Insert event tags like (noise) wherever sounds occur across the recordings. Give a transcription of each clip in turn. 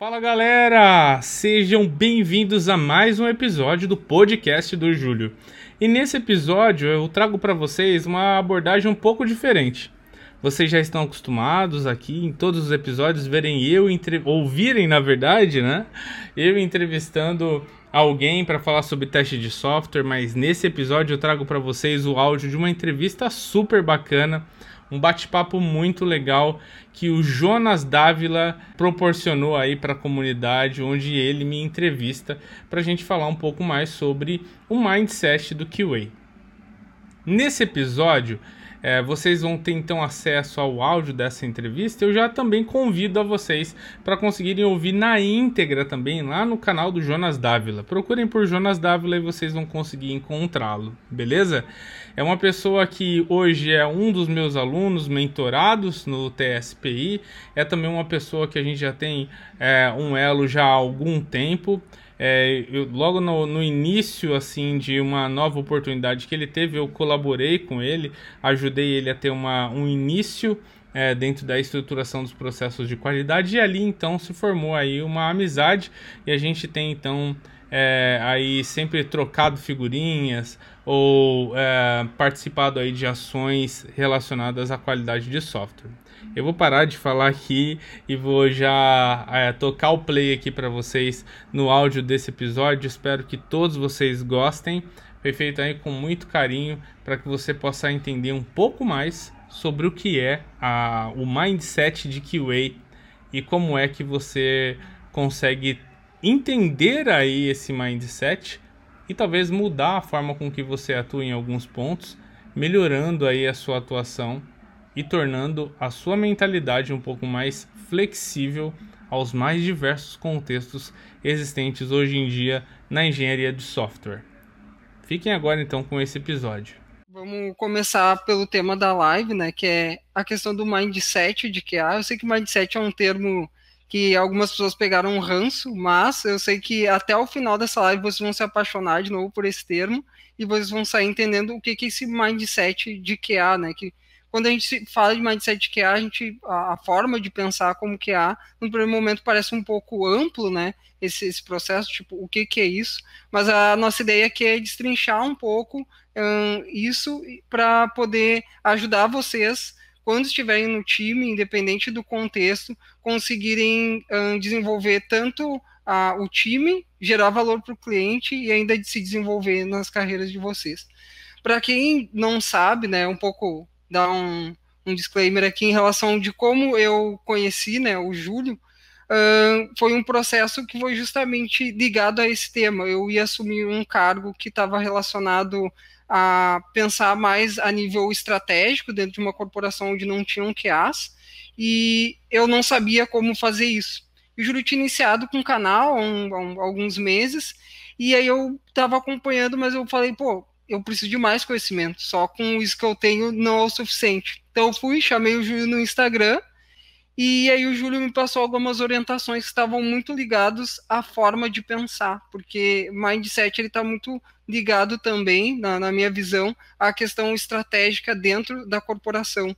Fala galera, sejam bem-vindos a mais um episódio do podcast do Júlio. E nesse episódio eu trago para vocês uma abordagem um pouco diferente. Vocês já estão acostumados aqui em todos os episódios verem eu entre... ouvirem, na verdade, né? Eu entrevistando alguém para falar sobre teste de software, mas nesse episódio eu trago para vocês o áudio de uma entrevista super bacana um bate-papo muito legal que o Jonas Dávila proporcionou aí para a comunidade, onde ele me entrevista para a gente falar um pouco mais sobre o mindset do QA. Nesse episódio, é, vocês vão ter então acesso ao áudio dessa entrevista. Eu já também convido a vocês para conseguirem ouvir na íntegra também lá no canal do Jonas Dávila. Procurem por Jonas Dávila e vocês vão conseguir encontrá-lo, beleza? É uma pessoa que hoje é um dos meus alunos mentorados no TSPI. É também uma pessoa que a gente já tem é, um elo já há algum tempo. É, eu, logo no, no, início assim de uma nova oportunidade que ele teve, eu colaborei com ele, ajudei ele a ter uma, um início é, dentro da estruturação dos processos de qualidade e ali então se formou aí uma amizade e a gente tem então é, aí sempre trocado figurinhas ou é, participado aí de ações relacionadas à qualidade de software. Eu vou parar de falar aqui e vou já é, tocar o play aqui para vocês no áudio desse episódio. Espero que todos vocês gostem. Foi feito aí com muito carinho para que você possa entender um pouco mais sobre o que é a, o mindset de QA e como é que você consegue entender aí esse mindset e talvez mudar a forma com que você atua em alguns pontos, melhorando aí a sua atuação e tornando a sua mentalidade um pouco mais flexível aos mais diversos contextos existentes hoje em dia na engenharia de software. Fiquem agora então com esse episódio. Vamos começar pelo tema da live, né, que é a questão do mindset de QA. Eu sei que mindset é um termo que algumas pessoas pegaram um ranço, mas eu sei que até o final dessa live vocês vão se apaixonar de novo por esse termo e vocês vão sair entendendo o que, que é esse mindset de QA, né? Que quando a gente fala de mindset de QA, a, gente, a, a forma de pensar como QA, no primeiro momento parece um pouco amplo, né? Esse, esse processo, tipo, o que, que é isso? Mas a nossa ideia aqui é destrinchar um pouco um, isso para poder ajudar vocês quando estiverem no time, independente do contexto, conseguirem um, desenvolver tanto uh, o time, gerar valor para o cliente e ainda de se desenvolver nas carreiras de vocês. Para quem não sabe, né, um pouco dar um, um disclaimer aqui em relação de como eu conheci, né, o Júlio, foi um processo que foi justamente ligado a esse tema. Eu ia assumir um cargo que estava relacionado a pensar mais a nível estratégico dentro de uma corporação onde não tinham QAs, e eu não sabia como fazer isso. O Júlio tinha iniciado com o canal há, um, há alguns meses, e aí eu estava acompanhando, mas eu falei, pô, eu preciso de mais conhecimento, só com isso que eu tenho não é o suficiente. Então eu fui, chamei o Júlio no Instagram, e aí o Júlio me passou algumas orientações que estavam muito ligados à forma de pensar, porque mindset ele está muito ligado também, na, na, minha visão, à questão estratégica dentro da corporação.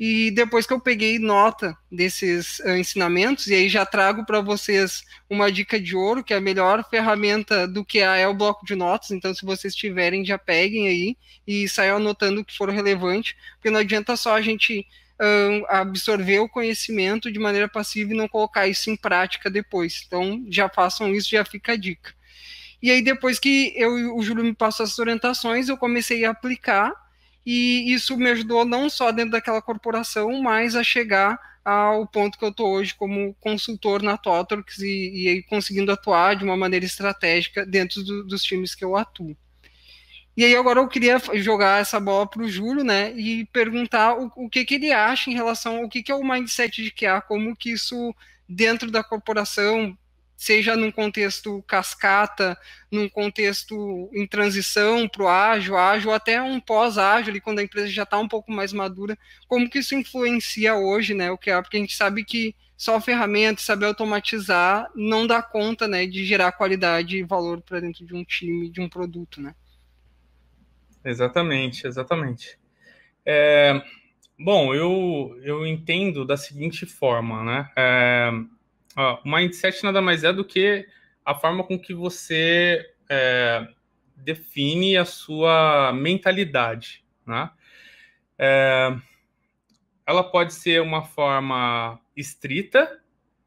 E depois que eu peguei nota desses uh, ensinamentos, e aí já trago para vocês uma dica de ouro, que é a melhor ferramenta do que é o bloco de notas. Então, se vocês tiverem, já peguem aí e saiam anotando o que for relevante, porque não adianta só a gente absorver o conhecimento de maneira passiva e não colocar isso em prática depois. Então, já façam isso, já fica a dica. E aí, depois que eu, o Júlio me passou essas orientações, eu comecei a aplicar, e isso me ajudou não só dentro daquela corporação, mas a chegar ao ponto que eu estou hoje como consultor na Totorx e, e conseguindo atuar de uma maneira estratégica dentro do, dos times que eu atuo. E aí agora eu queria jogar essa bola para o Júlio, né, e perguntar o, o, que, que ele acha em relação ao que, que é o mindset de QA, como que isso dentro da corporação, seja num contexto cascata, num contexto em transição para o ágil, ágil, até um pós-ágil, quando a empresa já está um pouco mais madura, como que isso influencia hoje, né, o QA, porque a gente sabe que só ferramenta, saber automatizar, não dá conta, né, de gerar qualidade e valor para dentro de um time, de um produto, né. Exatamente, exatamente. É, bom, eu, eu entendo da seguinte forma, né? É, ó, o mindset nada mais é do que a forma com que você é, define a sua mentalidade, né? É, ela pode ser uma forma estrita,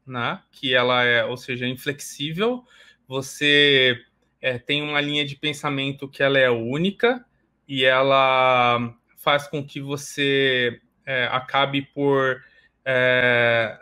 né? Que ela é, ou seja, inflexível. Você é, tem uma linha de pensamento que ela é única e ela faz com que você é, acabe por é,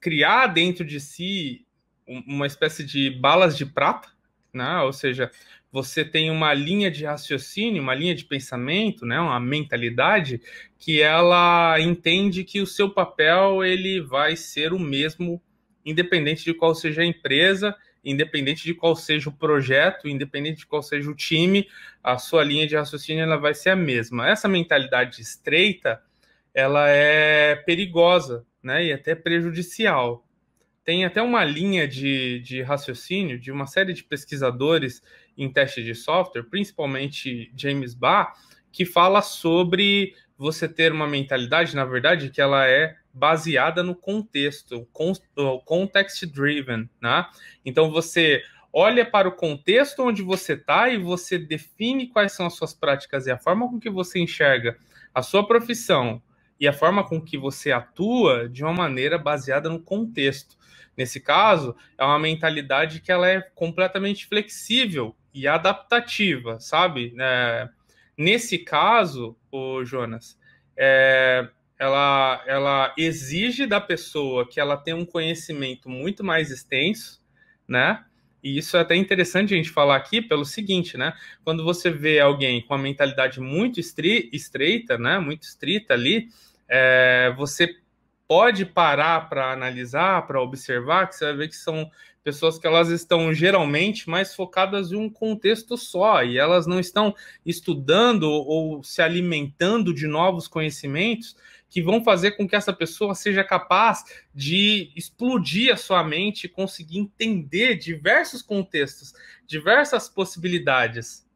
criar dentro de si uma espécie de balas de prata, né? Ou seja, você tem uma linha de raciocínio, uma linha de pensamento, né, uma mentalidade que ela entende que o seu papel ele vai ser o mesmo, independente de qual seja a empresa, independente de qual seja o projeto, independente de qual seja o time, a sua linha de raciocínio ela vai ser a mesma. Essa mentalidade estreita, ela é perigosa, né, e até prejudicial. Tem até uma linha de, de raciocínio de uma série de pesquisadores em teste de software, principalmente James Barr, que fala sobre você ter uma mentalidade, na verdade, que ela é baseada no contexto, context driven, né? Então você olha para o contexto onde você está e você define quais são as suas práticas e a forma com que você enxerga a sua profissão e a forma com que você atua de uma maneira baseada no contexto. Nesse caso, é uma mentalidade que ela é completamente flexível e adaptativa, sabe? É, nesse caso, o Jonas, é, ela, ela exige da pessoa que ela tenha um conhecimento muito mais extenso, né? E isso é até interessante a gente falar aqui pelo seguinte, né? Quando você vê alguém com uma mentalidade muito estreita, né? Muito estrita ali, é, você pode parar para analisar, para observar, que você vai ver que são pessoas que elas estão geralmente mais focadas em um contexto só e elas não estão estudando ou se alimentando de novos conhecimentos que vão fazer com que essa pessoa seja capaz de explodir a sua mente e conseguir entender diversos contextos, diversas possibilidades.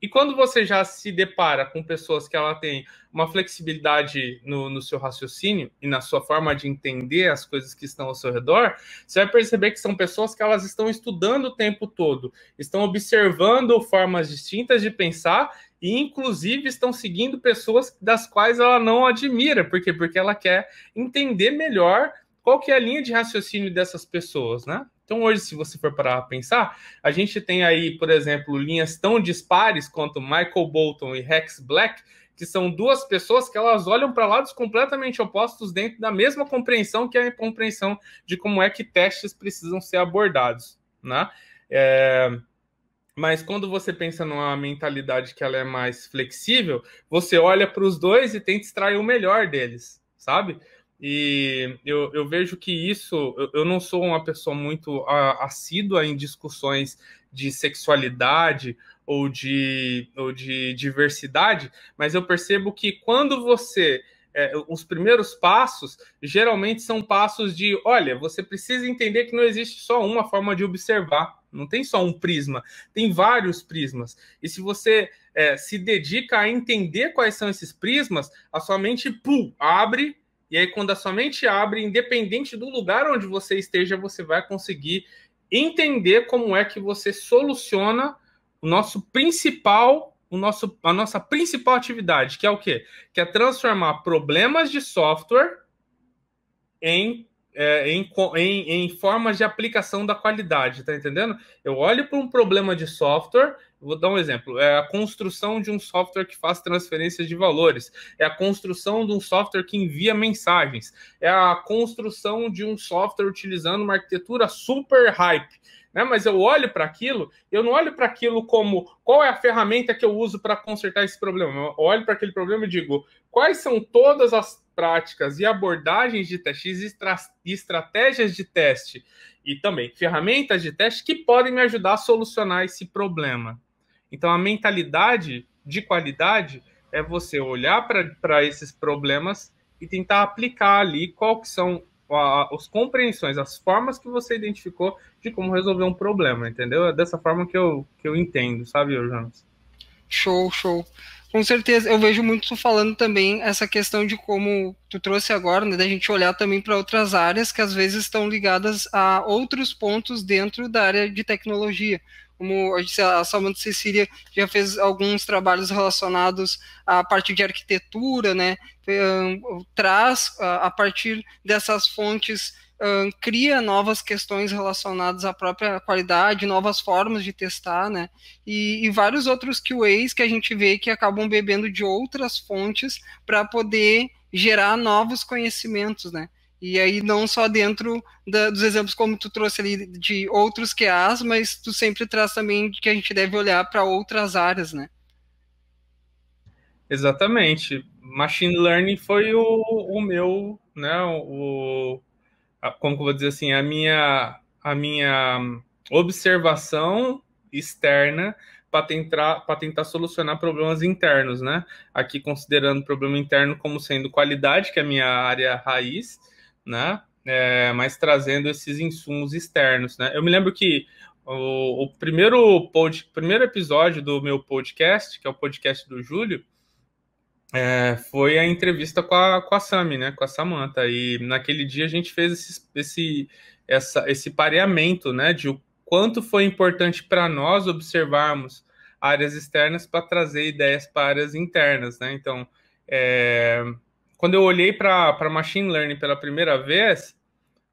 E quando você já se depara com pessoas que ela tem uma flexibilidade no, no, seu raciocínio e na sua forma de entender as coisas que estão ao seu redor, você vai perceber que são pessoas que elas estão estudando o tempo todo, estão observando formas distintas de pensar e inclusive estão seguindo pessoas das quais ela não admira, por quê? Porque ela quer entender melhor qual que é a linha de raciocínio dessas pessoas, né? Então, hoje, se você for parar a pensar, a gente tem aí, por exemplo, linhas tão dispares quanto Michael Bolton e Rex Black, que são duas pessoas que elas olham para lados completamente opostos dentro da mesma compreensão que é a compreensão de como é que testes precisam ser abordados, né? É... Mas quando você pensa numa mentalidade que ela é mais flexível, você olha para os dois e tenta extrair o melhor deles, sabe? E eu, eu vejo que isso, eu, eu não sou uma pessoa muito assídua em discussões de sexualidade ou de, ou de diversidade, mas eu percebo que quando você. É, os primeiros passos geralmente são passos de: olha, você precisa entender que não existe só uma forma de observar, não tem só um prisma, tem vários prismas. E se você é, se dedica a entender quais são esses prismas, a sua mente pum, abre e aí, quando a sua mente abre, independente do lugar onde você esteja, você vai conseguir entender como é que você soluciona o nosso principal, o nosso, a nossa principal atividade, que é o quê? Que é transformar problemas de software em é, em, em, em, formas de aplicação da qualidade, tá entendendo? Eu olho para um problema de software, vou dar um exemplo: é a construção de um software que faz transferências de valores, é a construção de um software que envia mensagens, é a construção de um software utilizando uma arquitetura super hype. Né? Mas eu olho para aquilo, eu não olho para aquilo como qual é a ferramenta que eu uso para consertar esse problema. Eu olho para aquele problema e digo quais são todas as práticas e abordagens de teste e estratégias de teste e também ferramentas de teste que podem me ajudar a solucionar esse problema. Então, a mentalidade de qualidade é você olhar para esses problemas e tentar aplicar ali qual que são as compreensões, as formas que você identificou de como resolver um problema, entendeu? É dessa forma que eu, que eu entendo, sabe, Jonas? Show, show. Com certeza, eu vejo muito tu falando também essa questão de como tu trouxe agora, né, da gente olhar também para outras áreas que às vezes estão ligadas a outros pontos dentro da área de tecnologia. Como a, Samanta Cecília já fez alguns trabalhos relacionados à parte de arquitetura, né, traz a partir dessas fontes cria novas questões relacionadas à própria qualidade, novas formas de testar, né? E, e, vários outros QAs que a gente vê que acabam bebendo de outras fontes para poder gerar novos conhecimentos, né? E aí não só dentro da, dos exemplos como tu trouxe ali de outros QAs, mas tu sempre traz também que a gente deve olhar para outras áreas, né? Exatamente. Machine Learning foi o, o meu, né, o, como eu vou dizer assim, a minha, a minha observação externa para tentar, tentar solucionar problemas internos, né? Aqui considerando o problema interno como sendo qualidade, que é a minha área raiz, né? É, mas trazendo esses insumos externos, né? Eu me lembro que o, o primeiro, pod, primeiro episódio do meu podcast, que é o podcast do Júlio, é, foi a entrevista com a, com a Sami, né? Com a Samantha. E naquele dia a gente fez esse, esse, essa, esse pareamento, né? De o quanto foi importante para nós observarmos áreas externas para trazer ideias para áreas internas, né? Então, é, quando eu olhei para machine learning pela primeira vez,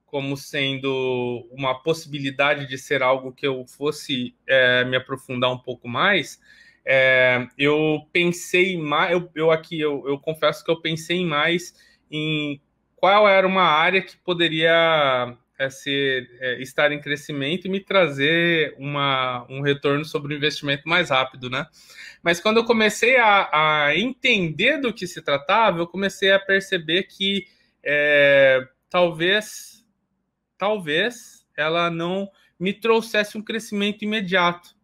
como sendo uma possibilidade de ser algo que eu fosse é, me aprofundar um pouco mais, é, eu pensei mais, eu, eu aqui, eu, eu, confesso que eu pensei mais em qual era uma área que poderia é, ser, é, estar em crescimento e me trazer uma, um retorno sobre o investimento mais rápido, né? Mas quando eu comecei a, a entender do que se tratava, eu comecei a perceber que é, talvez, talvez ela não me trouxesse um crescimento imediato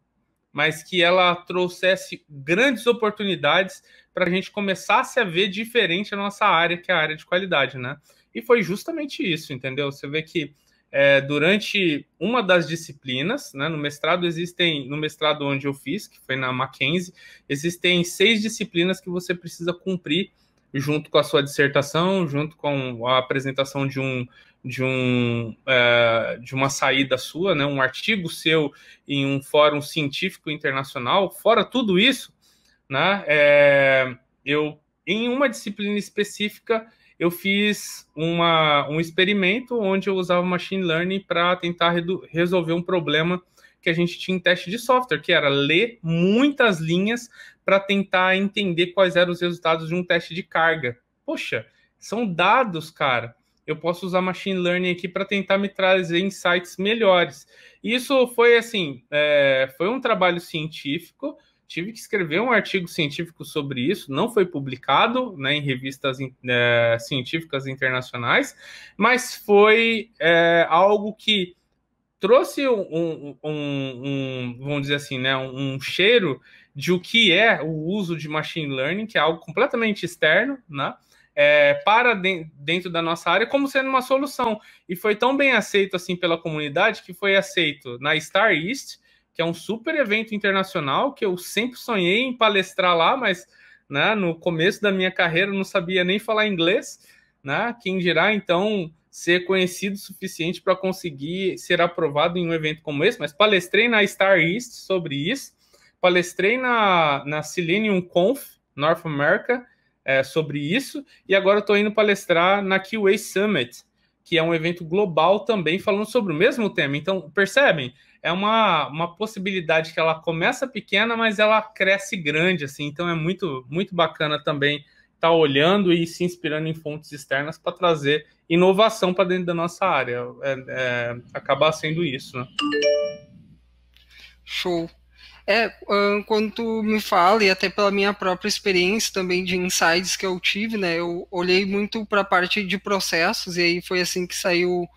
mas que ela trouxesse grandes oportunidades para a gente começasse a ver diferente a nossa área, que é a área de qualidade, né? E foi justamente isso, entendeu? Você vê que é, durante uma das disciplinas, né, no mestrado existem, no mestrado onde eu fiz, que foi na Mackenzie, existem seis disciplinas que você precisa cumprir junto com a sua dissertação, junto com a apresentação de um de, um, é, de uma saída sua, né, um artigo seu em um fórum científico internacional, fora tudo isso, né, é, eu, em uma disciplina específica, eu fiz uma, um experimento onde eu usava machine learning para tentar resolver um problema que a gente tinha em teste de software, que era ler muitas linhas para tentar entender quais eram os resultados de um teste de carga. Poxa, são dados, cara eu posso usar machine learning aqui para tentar me trazer insights melhores. Isso foi assim, é, foi um trabalho científico. Tive que escrever um artigo científico sobre isso, não foi publicado né, em revistas é, científicas internacionais, mas foi é, algo que trouxe um, um, um, vamos dizer assim, né, um cheiro de o que é o uso de machine learning, que é algo completamente externo, né? é, para de, dentro da nossa área como sendo uma solução. E foi tão bem aceito assim pela comunidade que foi aceito na Star East, que é um super evento internacional que eu sempre sonhei em palestrar lá, mas né, no começo da minha carreira não sabia nem falar inglês, né? Quem dirá então ser conhecido o suficiente para conseguir ser aprovado em um evento como esse, mas palestrei na Star East sobre isso, palestrei na, na Selenium Conf North America é, sobre isso, e agora estou indo palestrar na QA Summit, que é um evento global também falando sobre o mesmo tema. Então, percebem? É uma, uma possibilidade que ela começa pequena, mas ela cresce grande, assim. Então, é muito, muito bacana também estar tá olhando e se inspirando em fontes externas para trazer inovação para dentro da nossa área. É, é, acabar sendo isso, né? Show. É, quando tu me fala, e até pela minha própria experiência também de insights que eu tive, né, eu olhei muito para a parte de processos, e aí foi assim que saiu,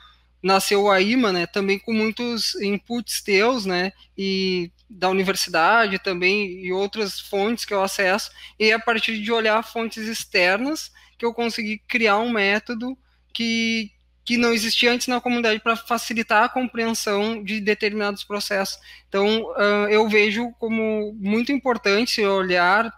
nasceu a IMA, né, também com muitos inputs teus, né, e da universidade também, e outras fontes que eu acesso, e a partir de olhar fontes externas, que eu consegui criar um método que que não existia antes na comunidade para facilitar a compreensão de determinados processos. Então, uh, eu vejo como muito importante olhar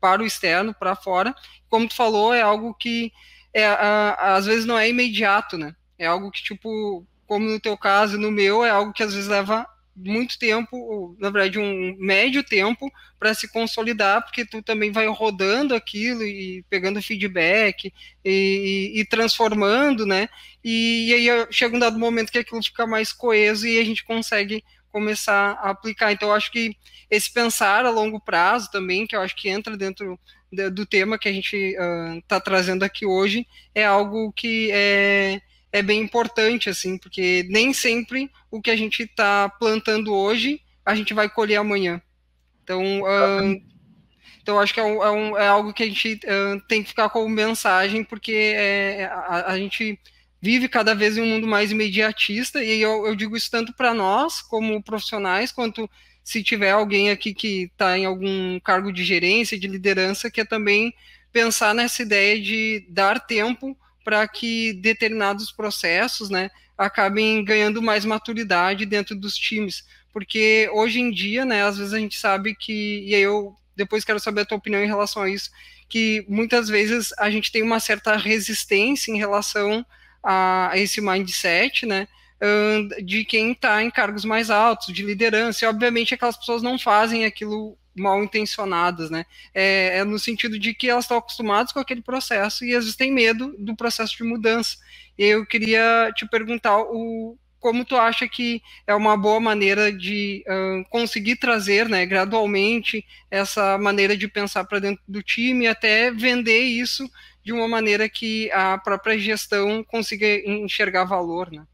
para o externo, para fora. Como tu falou, é algo que é, uh, às vezes não é imediato, né? É algo que, tipo, como no teu caso, no meu, é algo que às vezes leva muito tempo, na verdade, um médio tempo para se consolidar, porque tu também vai rodando aquilo e pegando feedback e, e, e transformando, né? E, e, aí chega um dado momento que aquilo fica mais coeso e a gente consegue começar a aplicar. Então, eu acho que esse pensar a longo prazo também, que eu acho que entra dentro do tema que a gente está uh, trazendo aqui hoje, é algo que é é bem importante, assim, porque nem sempre o que a gente está plantando hoje a gente vai colher amanhã. Então, uh, então acho que é, um, é, um, é, algo que a gente uh, tem que ficar como mensagem, porque é, a, a, gente vive cada vez em um mundo mais imediatista, e eu, eu digo isso tanto para nós, como profissionais, quanto se tiver alguém aqui que está em algum cargo de gerência, de liderança, que é também pensar nessa ideia de dar tempo para que determinados processos né, acabem ganhando mais maturidade dentro dos times. Porque hoje em dia, né, às vezes a gente sabe que, e aí eu depois quero saber a tua opinião em relação a isso, que muitas vezes a gente tem uma certa resistência em relação a, esse mindset, né? De quem está em cargos mais altos, de liderança, e obviamente aquelas pessoas não fazem aquilo mal intencionadas, né? É, é, no sentido de que elas estão acostumadas com aquele processo e às vezes têm medo do processo de mudança. Eu queria te perguntar o como tu acha que é uma boa maneira de uh, conseguir trazer, né, gradualmente essa maneira de pensar para dentro do time até vender isso de uma maneira que a própria gestão consiga enxergar valor, né?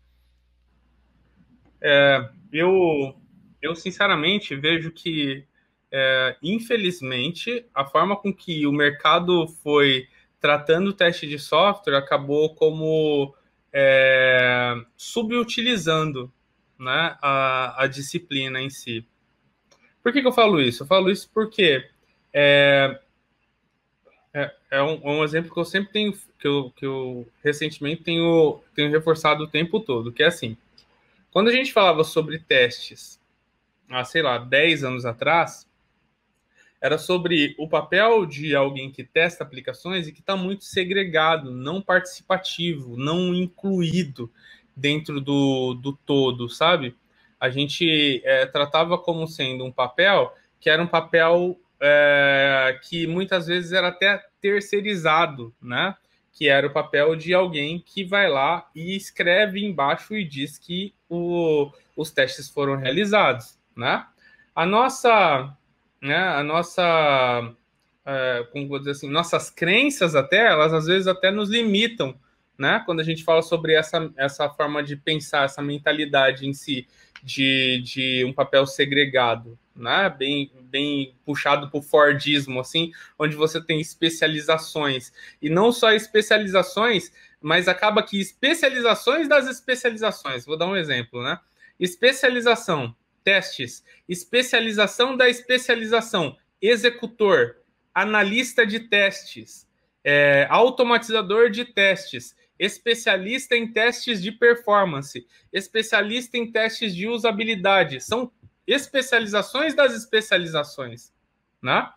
É, eu, eu sinceramente vejo que é, infelizmente, a forma com que o mercado foi tratando o teste de software acabou como é, subutilizando né, a, a, disciplina em si. Por que, que, eu falo isso? Eu falo isso porque é, é, é um, é um, exemplo que eu sempre tenho, que eu, que eu recentemente tenho, tenho reforçado o tempo todo, que é assim, quando a gente falava sobre testes, há, sei lá, 10 anos atrás, era sobre o papel de alguém que testa aplicações e que está muito segregado, não participativo, não incluído dentro do, do todo, sabe? A gente é, tratava como sendo um papel que era um papel é, que muitas vezes era até terceirizado, né? Que era o papel de alguém que vai lá e escreve embaixo e diz que o, os testes foram realizados, né? A nossa né, a nossa, é, como vou dizer assim, nossas crenças até, elas às vezes até nos limitam, né, quando a gente fala sobre essa, essa forma de pensar, essa mentalidade em si, de, de um papel segregado, né, bem, bem puxado o Fordismo, assim, onde você tem especializações, e não só especializações, mas acaba que especializações das especializações, vou dar um exemplo, né, especialização, testes, especialização da especialização, executor, analista de testes, é, automatizador de testes, especialista em testes de performance, especialista em testes de usabilidade. São especializações das especializações, né?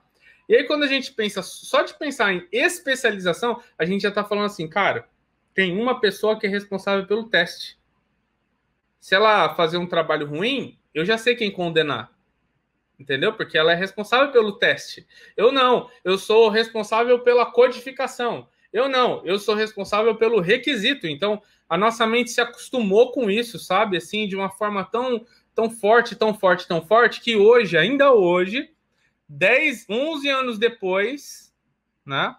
E aí, quando a gente pensa, só de pensar em especialização, a gente já está falando assim, cara, tem uma pessoa que é responsável pelo teste. Se ela fazer um trabalho ruim, eu já sei quem condenar. Entendeu? Porque ela é responsável pelo teste. Eu não. Eu sou responsável pela codificação. Eu não. Eu sou responsável pelo requisito. Então, a nossa mente se acostumou com isso, sabe? Assim, de uma forma tão, tão forte, tão forte, tão forte, que hoje, ainda hoje, 10, 11 anos depois, né?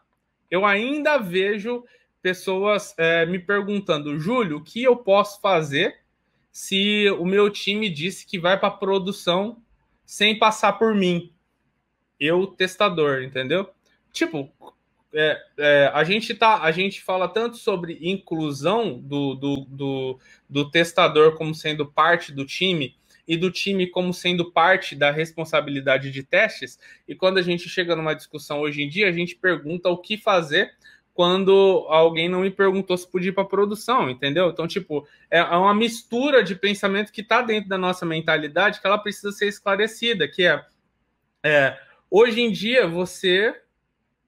Eu ainda vejo pessoas é, me perguntando, Júlio, o que eu posso fazer se o meu time disse que vai para produção sem passar por mim, eu testador, entendeu? Tipo, é, é, a gente tá, a gente fala tanto sobre inclusão do, do, do, do, testador como sendo parte do time e do time como sendo parte da responsabilidade de testes. E quando a gente chega numa discussão hoje em dia, a gente pergunta o que fazer quando alguém não me perguntou se podia ir para produção, entendeu? Então, tipo, é, é uma mistura de pensamento que está dentro da nossa mentalidade que ela precisa ser esclarecida, que é, é hoje em dia você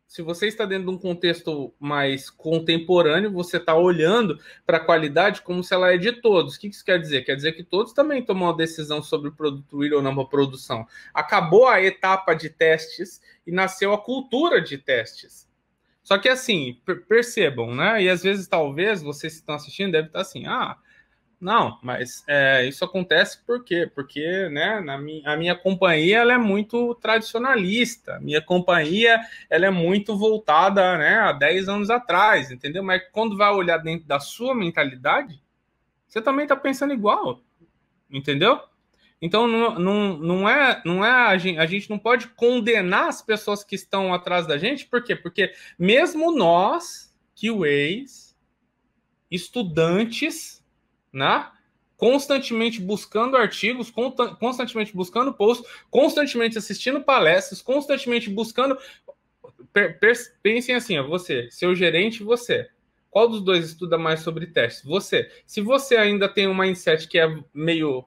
se você está dentro de um contexto mais contemporâneo, você está olhando para a qualidade como se ela é de todos. O que isso quer dizer? Quer dizer que todos também tomam uma decisão sobre o produto ir ou não para produção. Acabou a etapa de testes e nasceu a cultura de testes. Só que assim, percebam, né? E às vezes, talvez, vocês que estão assistindo devem estar assim, ah, não, mas é, isso acontece por quê? Porque né, na minha, a minha companhia ela é muito tradicionalista, minha companhia ela é muito voltada né, a 10 anos atrás, entendeu? Mas quando vai olhar dentro da sua mentalidade, você também está pensando igual, entendeu? Então não, não, não é, não é a, gente, a gente não pode condenar as pessoas que estão atrás da gente, por quê? Porque mesmo nós, QAs, estudantes, né? Constantemente buscando artigos, constantemente buscando posts, constantemente assistindo palestras, constantemente buscando. Pensem assim, ó, você, seu gerente, você. Qual dos dois estuda mais sobre testes? Você. Se você ainda tem um mindset que é meio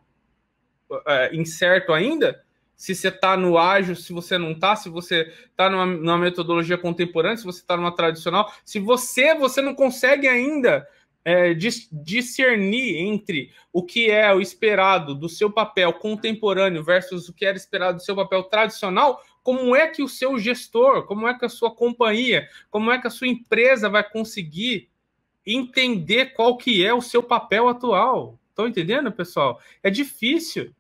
é, incerto ainda, se você está no ágil, se você não está, se você está numa, numa, metodologia contemporânea, se você está numa tradicional, se você você não consegue ainda é, discernir entre o que é o esperado do seu papel contemporâneo versus o que era esperado do seu papel tradicional, como é que o seu gestor, como é que a sua companhia, como é que a sua empresa vai conseguir entender qual que é o seu papel atual? Estão entendendo, pessoal? É difícil.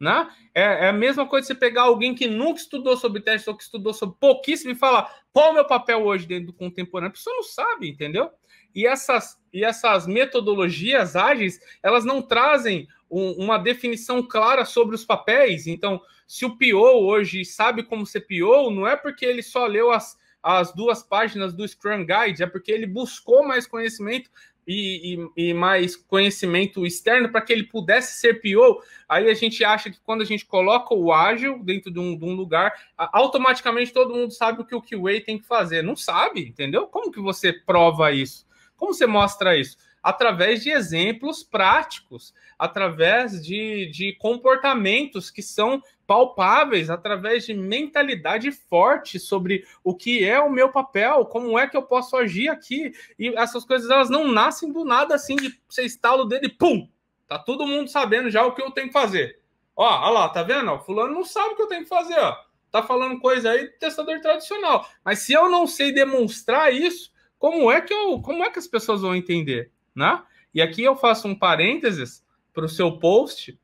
Né? É, é, a mesma coisa você pegar alguém que nunca estudou sobre teste ou que estudou sobre pouquíssimo e falar qual é o meu papel hoje dentro do contemporâneo. A pessoa não sabe, entendeu? E essas, e essas metodologias ágeis, elas não trazem um, uma definição clara sobre os papéis. Então, se o PO hoje sabe como ser PO, não é porque ele só leu as, as duas páginas do Scrum Guide, é porque ele buscou mais conhecimento e, e, e, mais conhecimento externo para que ele pudesse ser PO, aí a gente acha que quando a gente coloca o ágil dentro de um, de um, lugar, automaticamente todo mundo sabe o que o QA tem que fazer. Não sabe, entendeu? Como que você prova isso? Como você mostra isso? Através de exemplos práticos, através de, de comportamentos que são palpáveis, através de mentalidade forte sobre o que é o meu papel, como é que eu posso agir aqui. E essas coisas elas não nascem do nada assim de você estalo dele, pum! Tá todo mundo sabendo já o que eu tenho que fazer. Ó, ó lá, tá vendo? O fulano não sabe o que eu tenho que fazer, ó. Tá falando coisa aí de testador tradicional. Mas se eu não sei demonstrar isso, como é que eu, como é que as pessoas vão entender, né? E aqui eu faço um parênteses para o seu post,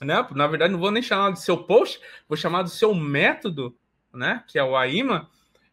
né? Na verdade, não vou nem chamar de seu post, vou chamar do seu método, né? Que é o AIMA,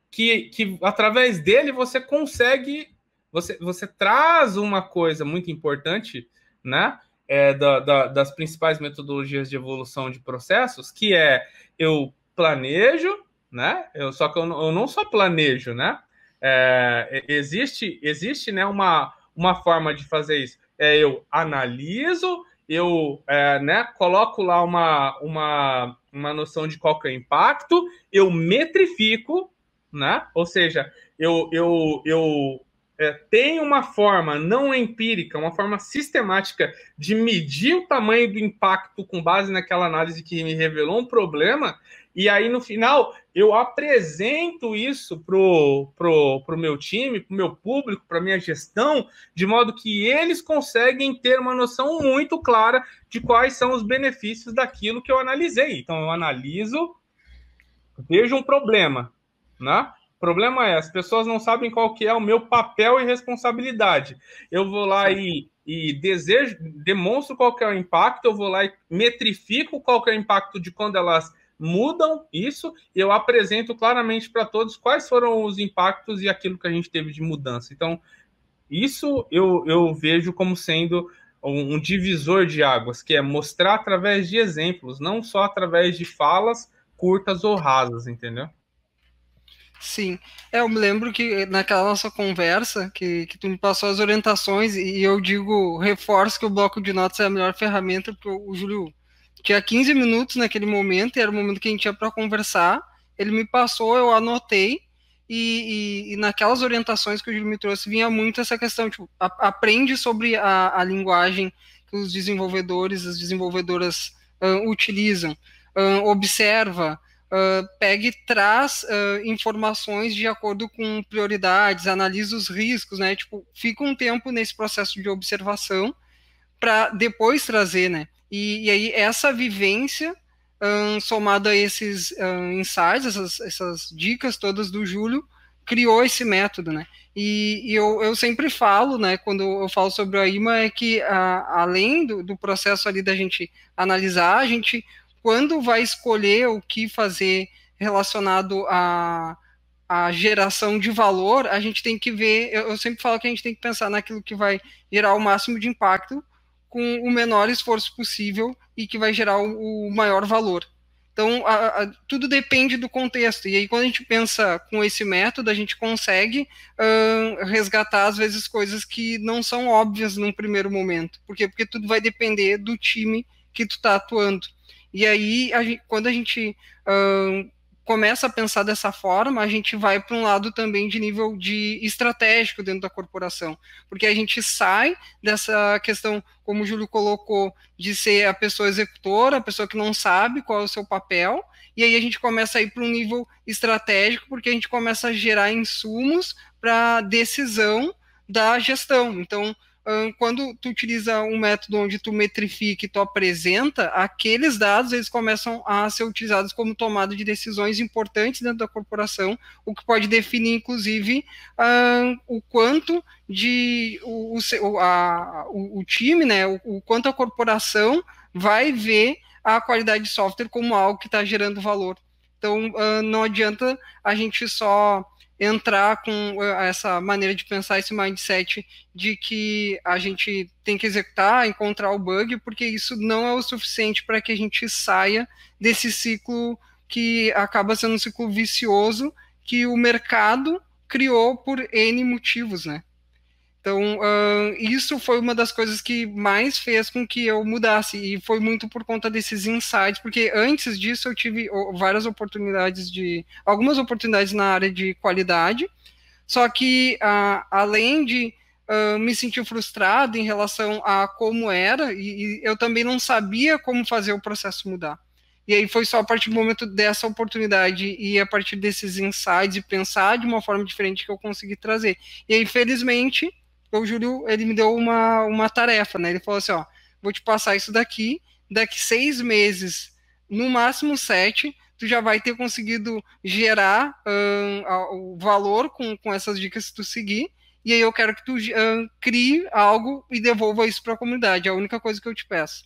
que, que através dele você consegue, você, você traz uma coisa muito importante, né? É, da, da, das principais metodologias de evolução de processos, que é eu planejo, né? Eu, só que eu, eu não só planejo, né? É, existe existe né, uma, uma forma de fazer isso. É, eu analiso, eu é, né, coloco lá uma, uma, uma noção de qual é o impacto, eu metrifico, né? ou seja, eu, eu, eu é, tenho uma forma não empírica, uma forma sistemática de medir o tamanho do impacto com base naquela análise que me revelou um problema, e aí no final eu apresento isso pro, pro, pro meu time, pro meu público, para minha gestão, de modo que eles conseguem ter uma noção muito clara de quais são os benefícios daquilo que eu analisei. Então eu analiso, vejo um problema, né? O problema é, as pessoas não sabem qual que é o meu papel e responsabilidade. Eu vou lá e, e desejo, demonstro qual que é o impacto, eu vou lá e metrifico qual que é o impacto de quando elas mudam isso e eu apresento claramente para todos quais foram os impactos e aquilo que a gente teve de mudança. Então, isso eu, eu vejo como sendo um, um divisor de águas, que é mostrar através de exemplos, não só através de falas curtas ou rasas, entendeu? Sim, é, eu me lembro que naquela nossa conversa que, que tu me passou as orientações e eu digo, reforço que o bloco de notas é a melhor ferramenta para o Júlio tinha 15 minutos naquele momento, era o momento que a gente tinha para conversar. Ele me passou, eu anotei, e, e, e, naquelas orientações que o Júlio me trouxe vinha muito essa questão, tipo, a, aprende sobre a, a, linguagem que os desenvolvedores, as desenvolvedoras uh, utilizam, uh, observa, uh, pega e traz informações de acordo com prioridades, analisa os riscos, né, tipo, fica um tempo nesse processo de observação para depois trazer, né, e, e aí essa vivência um, somado a esses um, insights, essas, essas, dicas todas do Júlio, criou esse método, né? E, e eu, eu, sempre falo, né, quando eu falo sobre a IMA, é que a, além do, do, processo ali da gente analisar, a gente, quando vai escolher o que fazer relacionado a, a geração de valor, a gente tem que ver, eu, eu sempre falo que a gente tem que pensar naquilo que vai gerar o máximo de impacto com o menor esforço possível e que vai gerar o, o maior valor. Então, a, a, tudo depende do contexto. E aí, quando a gente pensa com esse método, a gente consegue uh, resgatar, às vezes, coisas que não são óbvias num primeiro momento. Por quê? Porque tudo vai depender do time que tu está atuando. E aí, a gente, quando a gente uh, começa a pensar dessa forma, a gente vai para um lado também de nível de estratégico dentro da corporação, porque a gente sai dessa questão, como o Júlio colocou, de ser a pessoa executora, a pessoa que não sabe qual é o seu papel, e aí a gente começa a ir para um nível estratégico, porque a gente começa a gerar insumos para decisão da gestão. Então, quando tu utiliza um método onde tu metrifica e tu apresenta, aqueles dados eles começam a ser utilizados como tomada de decisões importantes dentro da corporação, o que pode definir, inclusive, o quanto de o, o, a, o, o time, né, o, o, quanto a corporação vai ver a qualidade de software como algo que está gerando valor. Então, não adianta a gente só entrar com eh, essa maneira de pensar, esse mindset de que a gente tem que executar, encontrar o bug, porque isso não é o suficiente para que a gente saia desse ciclo que acaba sendo um ciclo vicioso que o mercado criou por N motivos, né? Então, uh, isso foi uma das coisas que mais fez com que eu mudasse, e foi muito por conta desses insights, porque antes disso eu tive várias oportunidades de. algumas oportunidades na área de qualidade, só que uh, além de uh, me sentir frustrado em relação a como era, e, e eu também não sabia como fazer o processo mudar. E aí foi só a partir do momento dessa oportunidade e a partir desses insights e pensar de uma forma diferente que eu consegui trazer. E aí, felizmente, o Júlio ele me deu uma, uma tarefa, né? Ele falou assim, ó, vou te passar isso daqui, daqui seis meses, no máximo sete, tu já vai ter conseguido gerar o valor com, com essas dicas que tu seguir, e aí eu quero que tu crie algo e devolva isso para a comunidade, é a única coisa que eu te peço.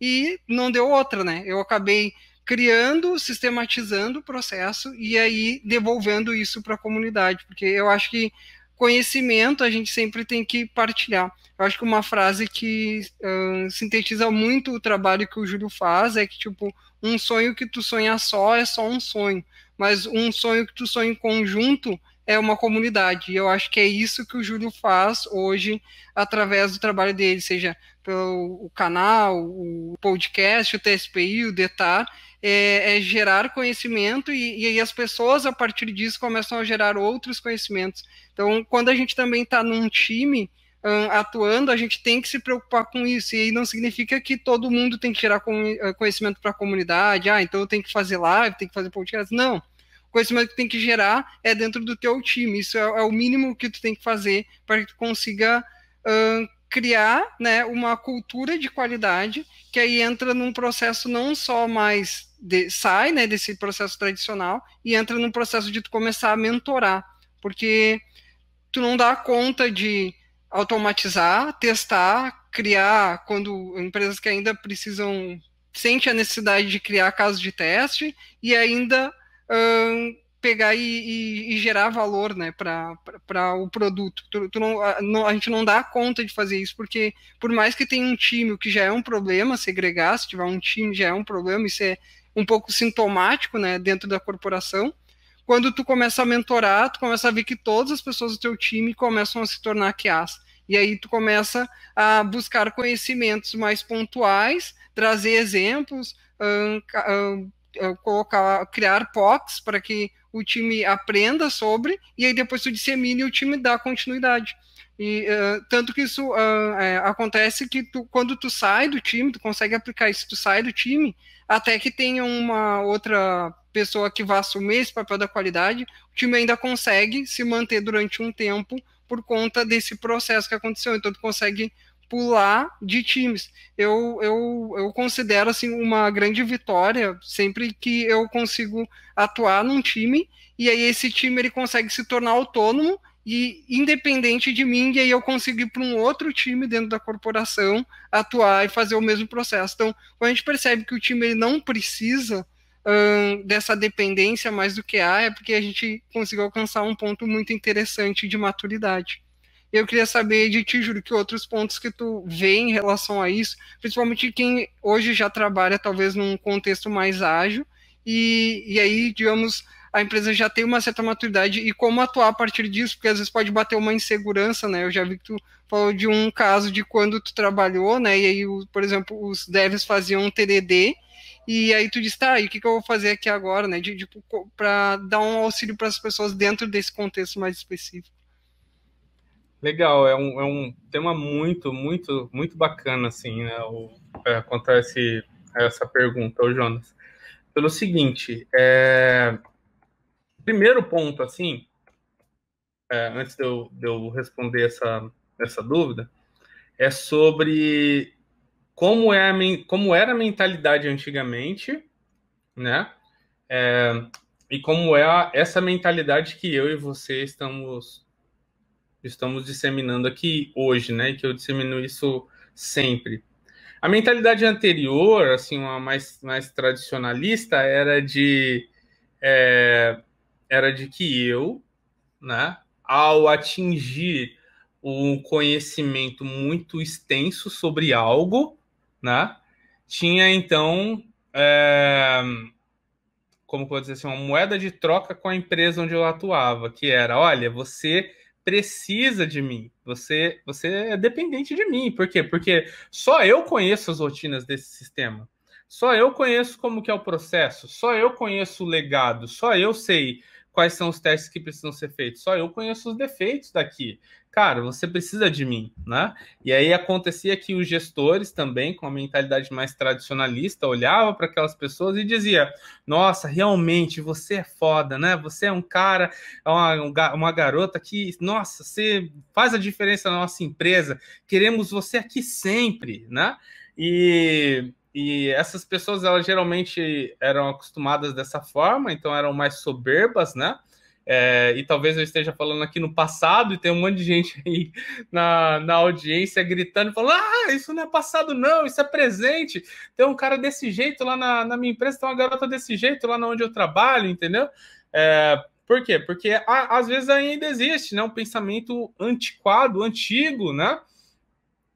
E não deu outra, né? Eu acabei criando, sistematizando o processo e aí devolvendo isso para a comunidade, porque eu acho que conhecimento a gente sempre tem que partilhar. Eu acho que uma frase que uh, sintetiza muito o trabalho que o Júlio faz é que, tipo, um sonho que tu sonha só é só um sonho, mas um sonho que tu sonha em conjunto é uma comunidade. E eu acho que é isso que o Júlio faz hoje através do trabalho dele, seja pelo canal, o podcast, o TSPI, o DETAR, é, é gerar conhecimento e, e aí as pessoas, a partir disso, começam a gerar outros conhecimentos. Então, quando a gente também está num time um, atuando, a gente tem que se preocupar com isso. E não significa que todo mundo tem que gerar conhecimento para a comunidade. Ah, então eu tenho que fazer live, tenho que fazer podcast. Não. Conhecimento que tem que gerar é dentro do teu time. Isso é, é o mínimo que tu tem que fazer para que tu consiga um, criar né, uma cultura de qualidade que aí entra num processo não só mais de, sai né, desse processo tradicional e entra num processo de tu começar a mentorar, porque tu não dá conta de automatizar, testar, criar, quando empresas que ainda precisam, sente a necessidade de criar casos de teste e ainda pegar e, e, e, gerar valor né, para o produto. Tu, tu não, a, não, a, gente não dá conta de fazer isso, porque por mais que tenha um time, o que já é um problema, segregar, se tiver um time já é um problema, isso é um pouco sintomático né, dentro da corporação, quando tu começa a mentorar, tu começa a ver que todas as pessoas do teu time começam a se tornar QAs. E aí tu começa a buscar conhecimentos mais pontuais, trazer exemplos, colocar, criar POCs para que o time aprenda sobre, e aí depois tu dissemine e o time dá continuidade. E uh, tanto que isso uh, é, acontece que tu, quando tu sai do time, tu consegue aplicar isso, tu sai do time, até que tenha uma outra pessoa que vá assumir esse papel da qualidade, o time ainda consegue se manter durante um tempo por conta desse processo que aconteceu. Então tu consegue pular de times. Eu, eu, eu considero assim uma grande vitória sempre que eu consigo atuar num time e aí esse time ele consegue se tornar autônomo e independente de mim, e aí eu consigo ir para um outro time dentro da corporação atuar e fazer o mesmo processo. Então, quando a gente percebe que o time ele não precisa dessa dependência mais do que há, é porque a gente conseguiu alcançar um ponto muito interessante de maturidade. Eu queria saber de ti, Júlio, que outros pontos que tu vê em relação a isso, principalmente quem hoje já trabalha talvez num contexto mais ágil, e, e aí, digamos, a empresa já tem uma certa maturidade e como atuar a partir disso, porque às vezes pode bater uma insegurança, né? Eu já vi que tu falou de um caso de quando tu trabalhou, né? E aí, por exemplo, os devs faziam um TDD e aí tu disse, tá, e o que, que eu vou fazer aqui agora, né? De, para dar um auxílio para as pessoas dentro desse contexto mais específico. Legal, é um, é um tema muito, muito, muito bacana, assim, né? O, é, quanto a esse, essa pergunta, o Jonas. Pelo seguinte, é, primeiro ponto, assim, é, antes de eu, de eu responder essa, essa dúvida, é sobre como, é a, como era a mentalidade antigamente, né? É, e como é a, essa mentalidade que eu e você estamos estamos disseminando aqui hoje, né? E que eu dissemino isso sempre. A mentalidade anterior, assim, uma mais, mais tradicionalista, era de é, era de que eu, né, ao atingir um conhecimento muito extenso sobre algo, né, tinha então, é, como pode dizer assim, uma moeda de troca com a empresa onde eu atuava, que era, olha, você precisa de mim, você, você é dependente de mim, por quê? Porque só eu conheço as rotinas desse sistema, só eu conheço como que é o processo, só eu conheço o legado, só eu sei quais são os testes que precisam ser feitos. Só eu conheço os defeitos daqui. Cara, você precisa de mim, né? E aí acontecia que os gestores também, com a mentalidade mais tradicionalista, olhava para aquelas pessoas e dizia: Nossa, realmente você é foda, né? Você é um cara, é uma, uma garota que, nossa, você faz a diferença na nossa empresa. Queremos você aqui sempre, né? E e essas pessoas, elas geralmente eram acostumadas dessa forma, então eram mais soberbas, né? É, e talvez eu esteja falando aqui no passado e tem um monte de gente (laughs) aí na, na audiência gritando, falando: Ah, isso não é passado, não, isso é presente. Tem um cara desse jeito lá na, na minha empresa, tem uma garota desse jeito lá onde eu trabalho, entendeu? É, por quê? Porque a, às vezes ainda existe né, um pensamento antiquado, antigo, né?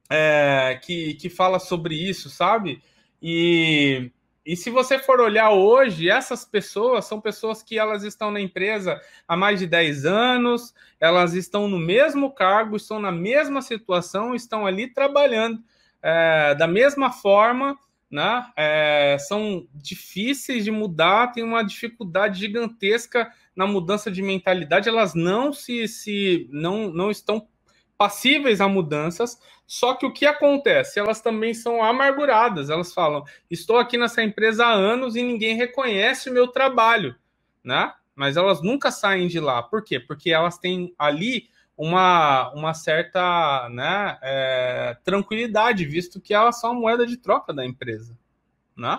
É, que, que fala sobre isso, sabe? E, e se você for olhar hoje, essas pessoas são pessoas que elas estão na empresa há mais de 10 anos, elas estão no mesmo cargo, estão na mesma situação, estão ali trabalhando é, da mesma forma, né? É, são difíceis de mudar, tem uma dificuldade gigantesca na mudança de mentalidade, elas não se, se não, não estão passíveis a mudanças, só que o que acontece? Elas também são amarguradas. Elas falam: estou aqui nessa empresa há anos e ninguém reconhece o meu trabalho, né? Mas elas nunca saem de lá. Por quê? Porque elas têm ali uma, uma certa né, é, tranquilidade, visto que elas são a moeda de troca da empresa, né?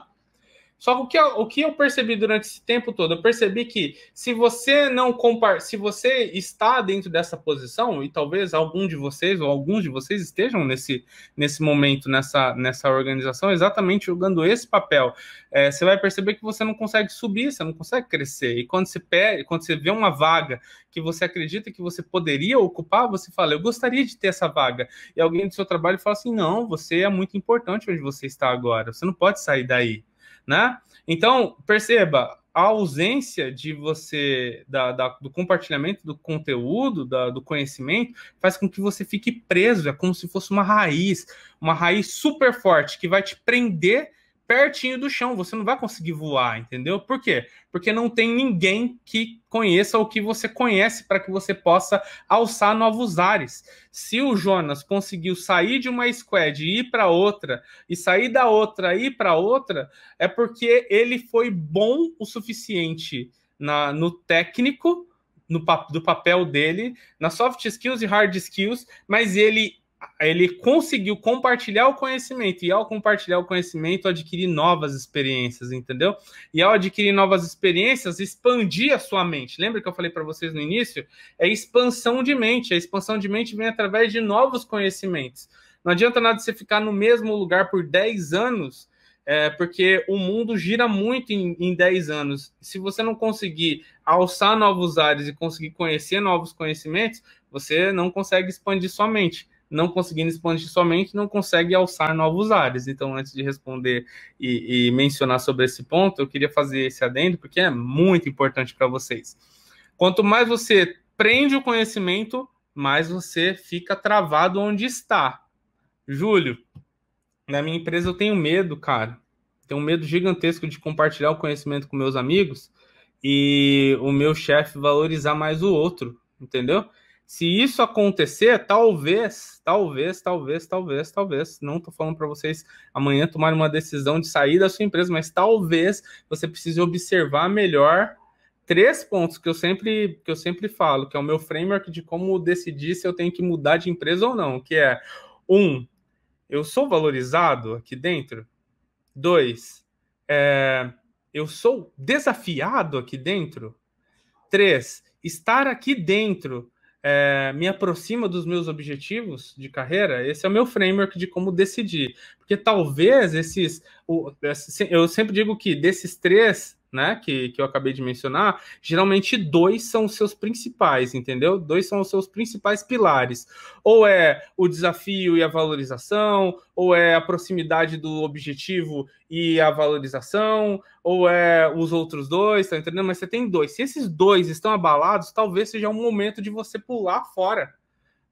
Só que o que, eu, o que eu percebi durante esse tempo todo, eu percebi que se você não compar, se você está dentro dessa posição, e talvez algum de vocês ou alguns de vocês estejam nesse, nesse momento, nessa, nessa organização, exatamente jogando esse papel, é, você vai perceber que você não consegue subir, você não consegue crescer. E quando você pede, quando você vê uma vaga que você acredita que você poderia ocupar, você fala, eu gostaria de ter essa vaga. E alguém do seu trabalho fala assim: não, você é muito importante onde você está agora, você não pode sair daí né? Então, perceba, a ausência de você, da, da, do compartilhamento do conteúdo, da, do conhecimento, faz com que você fique preso, é como se fosse uma raiz, uma raiz super forte que vai te prender pertinho do chão, você não vai conseguir voar, entendeu? Por quê? Porque não tem ninguém que conheça o que você conhece para que você possa alçar novos ares. Se o Jonas conseguiu sair de uma squad e ir para outra, e sair da outra e ir para outra, é porque ele foi bom o suficiente na, no técnico, no, do papel dele, na soft skills e hard skills, mas ele ele conseguiu compartilhar o conhecimento e ao compartilhar o conhecimento adquirir novas experiências, entendeu? E ao adquirir novas experiências, expandir a sua mente. Lembra que eu falei para vocês no início? É expansão de mente. A expansão de mente vem através de novos conhecimentos. Não adianta nada você ficar no mesmo lugar por 10 anos, é, porque o mundo gira muito em, em 10 anos. Se você não conseguir alçar novos ares e conseguir conhecer novos conhecimentos, você não consegue expandir sua mente não conseguindo expandir somente, não consegue alçar novos ares. Então, antes de responder e, e mencionar sobre esse ponto, eu queria fazer esse adendo, porque é muito importante para vocês. Quanto mais você prende o conhecimento, mais você fica travado onde está. Júlio, na minha empresa eu tenho medo, cara. Tenho um medo gigantesco de compartilhar o conhecimento com meus amigos e o meu chefe valorizar mais o outro, entendeu? Se isso acontecer, talvez, talvez, talvez, talvez, talvez, não estou falando para vocês amanhã tomar uma decisão de sair da sua empresa, mas talvez você precise observar melhor três pontos que eu sempre que eu sempre falo, que é o meu framework de como decidir se eu tenho que mudar de empresa ou não, que é um, eu sou valorizado aqui dentro. Dois, é, eu sou desafiado aqui dentro. Três, estar aqui dentro é, me aproxima dos meus objetivos de carreira, esse é o meu framework de como decidir. Porque talvez esses. O, eu sempre digo que desses três né, que, que eu acabei de mencionar, geralmente dois são os seus principais, entendeu? Dois são os seus principais pilares. Ou é o desafio e a valorização, ou é a proximidade do objetivo e a valorização, ou é os outros dois, tá entendendo? Mas você tem dois. Se esses dois estão abalados, talvez seja um momento de você pular fora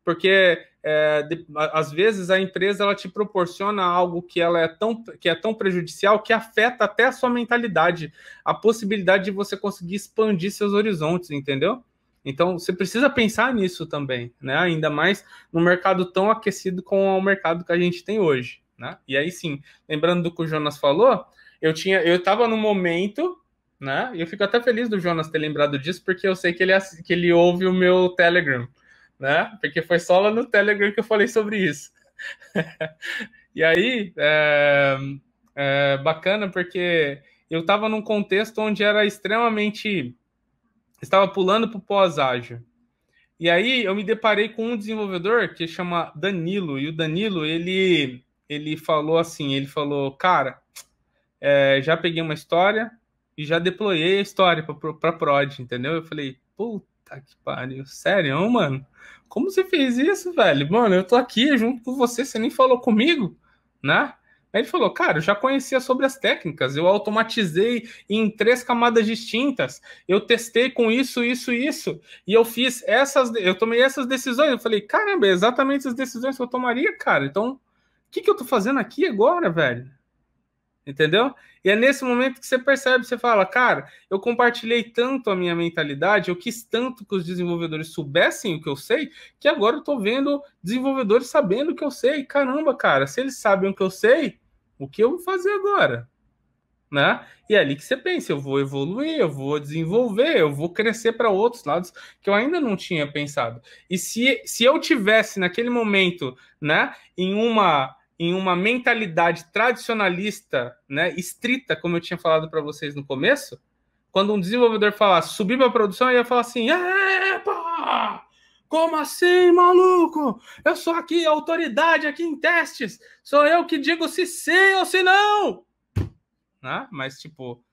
porque é, de, às vezes a empresa ela te proporciona algo que ela é tão que é tão prejudicial que afeta até a sua mentalidade, a possibilidade de você conseguir expandir seus horizontes, entendeu? Então você precisa pensar nisso também, né? Ainda mais no mercado tão aquecido como o mercado que a gente tem hoje, né? E aí sim, lembrando do que o Jonas falou, eu tinha, eu estava no momento, né? E eu fico até feliz do Jonas ter lembrado disso, porque eu sei que ele que ele ouve o meu Telegram né? Porque foi só lá no Telegram que eu falei sobre isso. (laughs) e aí, é, é bacana porque eu estava num contexto onde era extremamente. Estava pulando para o pós-ágil. E aí eu me deparei com um desenvolvedor que chama Danilo. E o Danilo, ele, ele falou assim: ele falou, cara, é, já peguei uma história e já deployei a história para prod, entendeu? Eu falei, puta que pariu, sério, mano? Como você fez isso, velho? Mano, eu tô aqui junto com você, você nem falou comigo, né? Aí ele falou, cara, eu já conhecia sobre as técnicas, eu automatizei em três camadas distintas, eu testei com isso, isso, isso, e eu fiz essas, eu tomei essas decisões. Eu falei, caramba, é exatamente as decisões que eu tomaria, cara. Então, o que, que eu tô fazendo aqui agora, velho? Entendeu? E é nesse momento que você percebe, você fala, cara, eu compartilhei tanto a minha mentalidade, eu quis tanto que os desenvolvedores soubessem o que eu sei, que agora eu tô vendo desenvolvedores sabendo o que eu sei. Caramba, cara, se eles sabem o que eu sei, o que eu vou fazer agora? Né? E é ali que você pensa, eu vou evoluir, eu vou desenvolver, eu vou crescer para outros lados que eu ainda não tinha pensado. E se, se eu tivesse naquele momento, né, em uma em uma mentalidade tradicionalista, né, estrita, como eu tinha falado para vocês no começo, quando um desenvolvedor falasse subir para produção, eu ia falar assim: Epa! Como assim, maluco? Eu sou aqui autoridade aqui em testes. Sou eu que digo se sim ou se não. Né? Mas, tipo,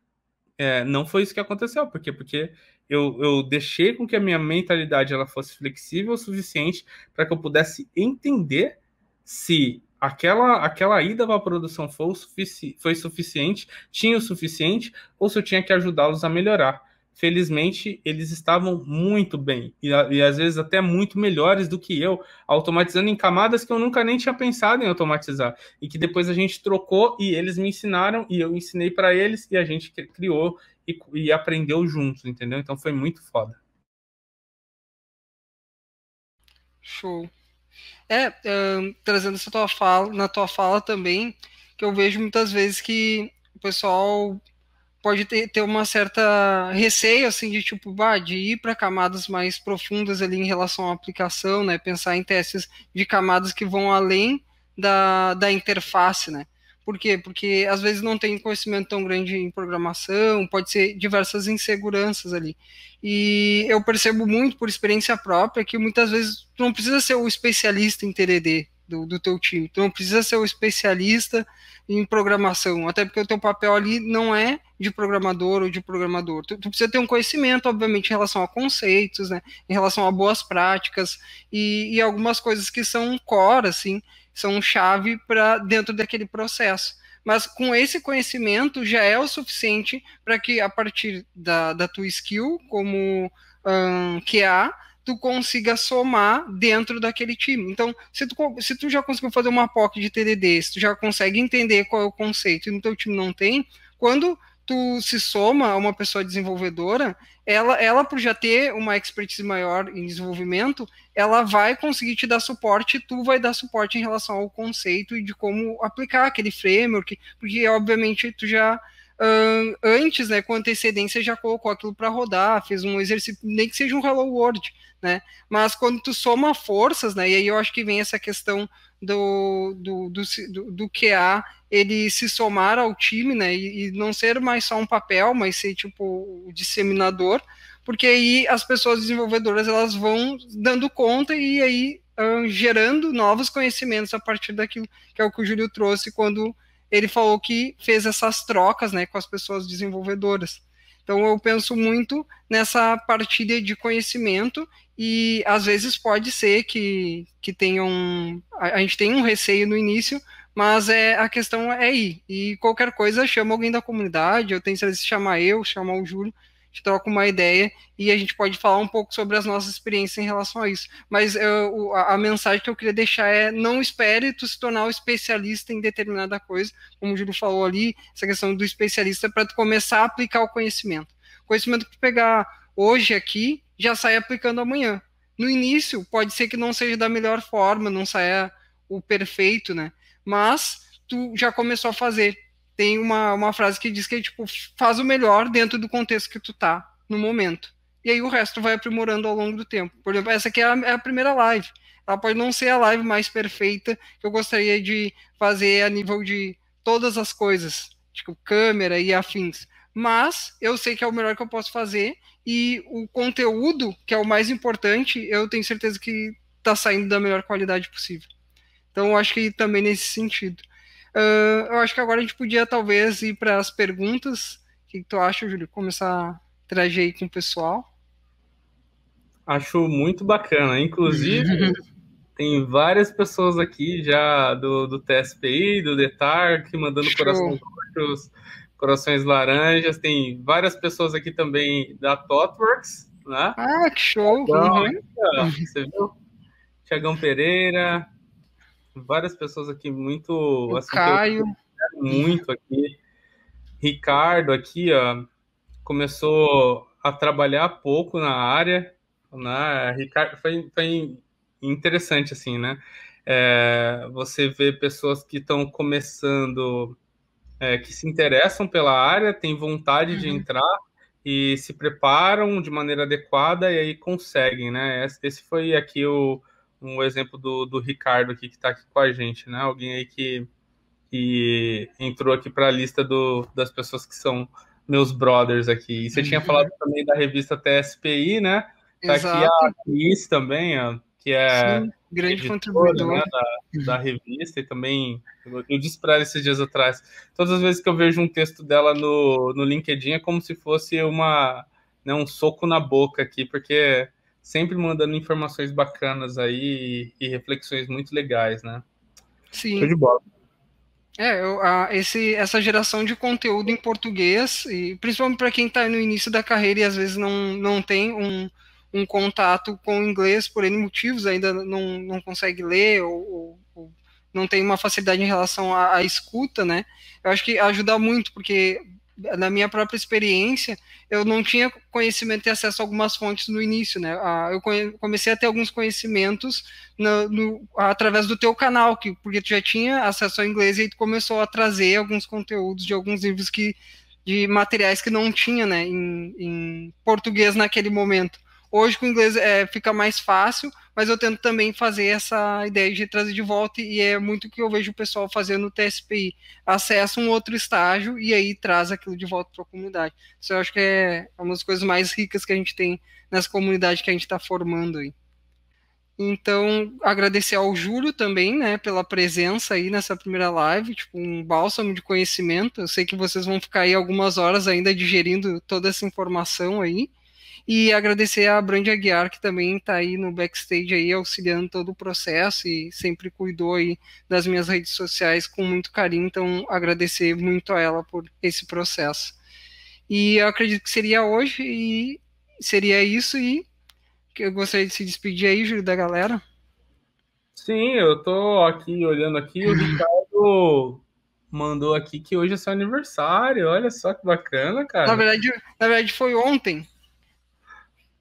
é, não foi isso que aconteceu. Por quê? Porque eu, eu deixei com que a minha mentalidade ela fosse flexível o suficiente para que eu pudesse entender se aquela aquela ida para a produção foi, sufici foi suficiente, tinha o suficiente, ou se eu tinha que ajudá-los a melhorar. felizmente eles estavam muito bem e, e, às vezes até muito melhores do que eu, automatizando em camadas que eu nunca nem tinha pensado em automatizar e que depois a gente trocou e eles me ensinaram e eu ensinei para eles e a gente criou e, e aprendeu juntos, entendeu? Então foi muito foda. Show. É, trazendo essa tua fala, na tua fala também, que eu vejo muitas vezes que o pessoal pode ter, ter uma certa receio assim de tipo bah, de ir para camadas mais profundas ali em relação à aplicação, né? Pensar em testes de camadas que vão além da, da interface, né? Por quê? Porque às vezes não tem conhecimento tão grande em programação, pode ser diversas inseguranças ali. E eu percebo muito por experiência própria que muitas vezes tu não precisa ser o especialista em TDD do, do teu time, tu não precisa ser o especialista em programação, até porque o teu papel ali não é de programador ou de programador. Tu, tu, precisa ter um conhecimento, obviamente, em relação a conceitos, né, em relação a boas práticas e, e algumas coisas que são core, assim, são chave para dentro daquele processo. Mas com esse conhecimento já é o suficiente para que a partir da, da tua skill como um, QA tu consiga somar dentro daquele time. Então, se tu, se tu já conseguiu fazer uma POC de TDD, se tu já consegue entender qual é o conceito e no teu time não tem, quando tu se soma a uma pessoa desenvolvedora, ela, ela por já ter uma expertise maior em desenvolvimento, ela vai conseguir te dar suporte, tu vai dar suporte em relação ao conceito e de como aplicar aquele framework, porque obviamente tu já Uh, antes, né, com antecedência, já colocou aquilo para rodar, fez um exercício, nem que seja um Hello World, né? Mas quando tu soma forças, né, e aí eu acho que vem essa questão do, do, do, do, do QA ele se somar ao time, né, e, e, não ser mais só um papel, mas ser tipo o disseminador, porque aí as pessoas desenvolvedoras elas vão dando conta e aí gerando novos conhecimentos a partir daquilo que é o que o Júlio trouxe quando ele falou que fez essas trocas, né, com as pessoas desenvolvedoras. Então eu penso muito nessa partilha de conhecimento e às vezes pode ser que, que tenham a, a gente tem um receio no início, mas é a questão é ir. E qualquer coisa chama alguém da comunidade, eu tenho certeza de chamar eu, chamar o Júlio, gente troca uma ideia e a gente pode falar um pouco sobre as nossas experiências em relação a isso. Mas eu, a, a, mensagem que eu queria deixar é não espere tu se tornar um especialista em determinada coisa, como o Júlio falou ali, essa questão do especialista para tu começar a aplicar o conhecimento. O conhecimento que tu pegar hoje aqui, já sai aplicando amanhã. No início, pode ser que não seja da melhor forma, não saia o perfeito, né? Mas tu já começou a fazer. Tem uma, uma frase que diz que tipo, faz o melhor dentro do contexto que tu tá no momento. E aí o resto vai aprimorando ao longo do tempo. Por exemplo, essa aqui é a, é a primeira live. Ela pode não ser a live mais perfeita que eu gostaria de fazer a nível de todas as coisas, tipo câmera e afins. Mas eu sei que é o melhor que eu posso fazer e o conteúdo, que é o mais importante, eu tenho certeza que está saindo da melhor qualidade possível. Então, eu acho que também nesse sentido. Uh, eu acho que agora a gente podia talvez ir para as perguntas. O que, que tu acha, Júlio? Começar a interagir aí com o pessoal. Acho muito bacana. Inclusive, (laughs) tem várias pessoas aqui já do, do TSPI, do DETAR, que mandando roxos Corações Laranjas, tem várias pessoas aqui também da Totworks, né? Ah, que show! Então, uhum. Você viu? Tiagão Pereira, várias pessoas aqui muito... Assim, Caio. Muito aqui. Ricardo aqui, ó, começou a trabalhar pouco na área, né? Ricardo, foi, foi interessante, assim, né? É, você vê pessoas que estão começando é, que se interessam pela área, têm vontade uhum. de entrar e se preparam de maneira adequada e aí conseguem, né? Esse foi aqui o um exemplo do, do Ricardo aqui que está aqui com a gente, né? Alguém aí que, que entrou aqui para a lista do, das pessoas que são meus brothers aqui. E você uhum. tinha falado também da revista TSPI, né? Tá Exato. aqui a Cris também, ó, que é Sim, grande contribuidor né, da, da, revista e também eu, eu disse para ela esses dias atrás. Todas as vezes que eu vejo um texto dela no, no LinkedIn é como se fosse uma né, um soco na boca aqui, porque sempre mandando informações bacanas aí e, reflexões muito legais, né? Sim. Show de bola. É, eu, a, esse, essa geração de conteúdo em português, e principalmente para quem está no início da carreira e às vezes não, não tem um, um contato com o inglês por N motivos, ainda não, não consegue ler ou, ou não tem uma facilidade em relação à, à escuta, né? Eu acho que ajuda muito, porque na minha própria experiência, eu não tinha conhecimento e acesso a algumas fontes no início, né? Ah, eu comecei a ter alguns conhecimentos no, no, através do teu canal, que, porque tu já tinha acesso ao inglês e tu começou a trazer alguns conteúdos de alguns livros que de materiais que não tinha, né, em, em português naquele momento. Hoje com inglês é, fica mais fácil, mas eu tento também fazer essa ideia de trazer de volta e é muito o que eu vejo o pessoal fazendo no TSPI. Acessa um outro estágio e aí traz aquilo de volta para a comunidade. Isso eu acho que é uma das coisas mais ricas que a gente tem nessa comunidade que a gente está formando aí. Então, agradecer ao Júlio também, né, pela presença aí nessa primeira live, tipo, um bálsamo de conhecimento. Eu sei que vocês vão ficar aí algumas horas ainda digerindo toda essa informação aí. E agradecer a Brand Aguiar, que também está aí no backstage aí, auxiliando todo o processo e sempre cuidou aí das minhas redes sociais com muito carinho. Então, agradecer muito a ela por esse processo. E eu acredito que seria hoje e seria isso e eu gostaria de se despedir aí, Júlio, da galera. Sim, eu tô aqui olhando aqui, o Ricardo mandou aqui que hoje é seu aniversário. Olha só que bacana, cara. Na verdade, na verdade foi ontem.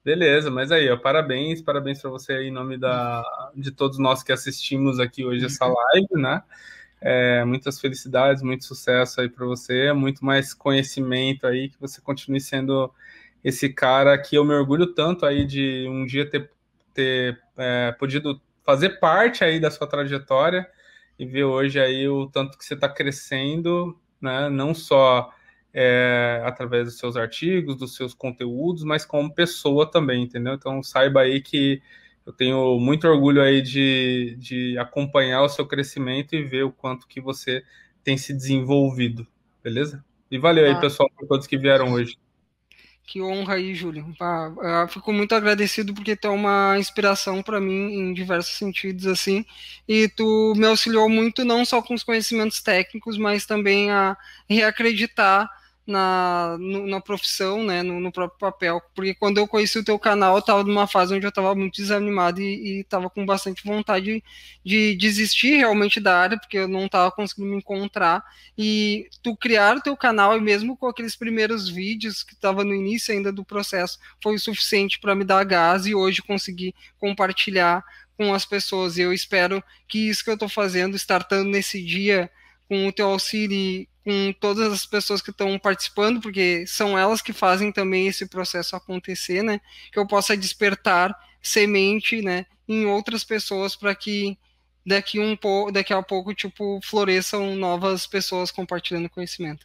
Beleza, mas aí, ó, parabéns, parabéns para você aí em nome da, de todos nós que assistimos aqui hoje essa (laughs) live, né? É, muitas felicidades, muito sucesso aí para você, muito mais conhecimento aí, que você continue sendo esse cara que eu me orgulho tanto aí de um dia ter, ter é, podido fazer parte aí da sua trajetória e ver hoje aí o tanto que você está crescendo, né? Não só é, através dos seus artigos, dos seus conteúdos, mas como pessoa também, entendeu? Então saiba aí que eu tenho muito orgulho aí de, de acompanhar o seu crescimento e ver o quanto que você tem se desenvolvido, beleza? E valeu ah. aí, pessoal, por todos que vieram hoje. Que honra aí, Júlio. Ah, fico muito agradecido porque tu é uma inspiração para mim em diversos sentidos, assim. E tu me auxiliou muito, não só com os conhecimentos técnicos, mas também a reacreditar na, no, na profissão, né, no, no, próprio papel, porque quando eu conheci o teu canal, eu estava numa fase onde eu estava muito desanimado e estava com bastante vontade de desistir realmente da área, porque eu não estava conseguindo me encontrar, e tu criar o teu canal, e mesmo com aqueles primeiros vídeos que estava no início ainda do processo, foi o suficiente para me dar gás e hoje conseguir compartilhar com as pessoas, e eu espero que isso que eu estou fazendo, startando nesse dia, com o teu auxílio com todas as pessoas que estão participando, porque são elas que fazem também esse processo acontecer, né? Que eu possa despertar semente, né, em outras pessoas para que daqui um pouco, daqui a pouco, tipo, floresçam novas pessoas compartilhando conhecimento.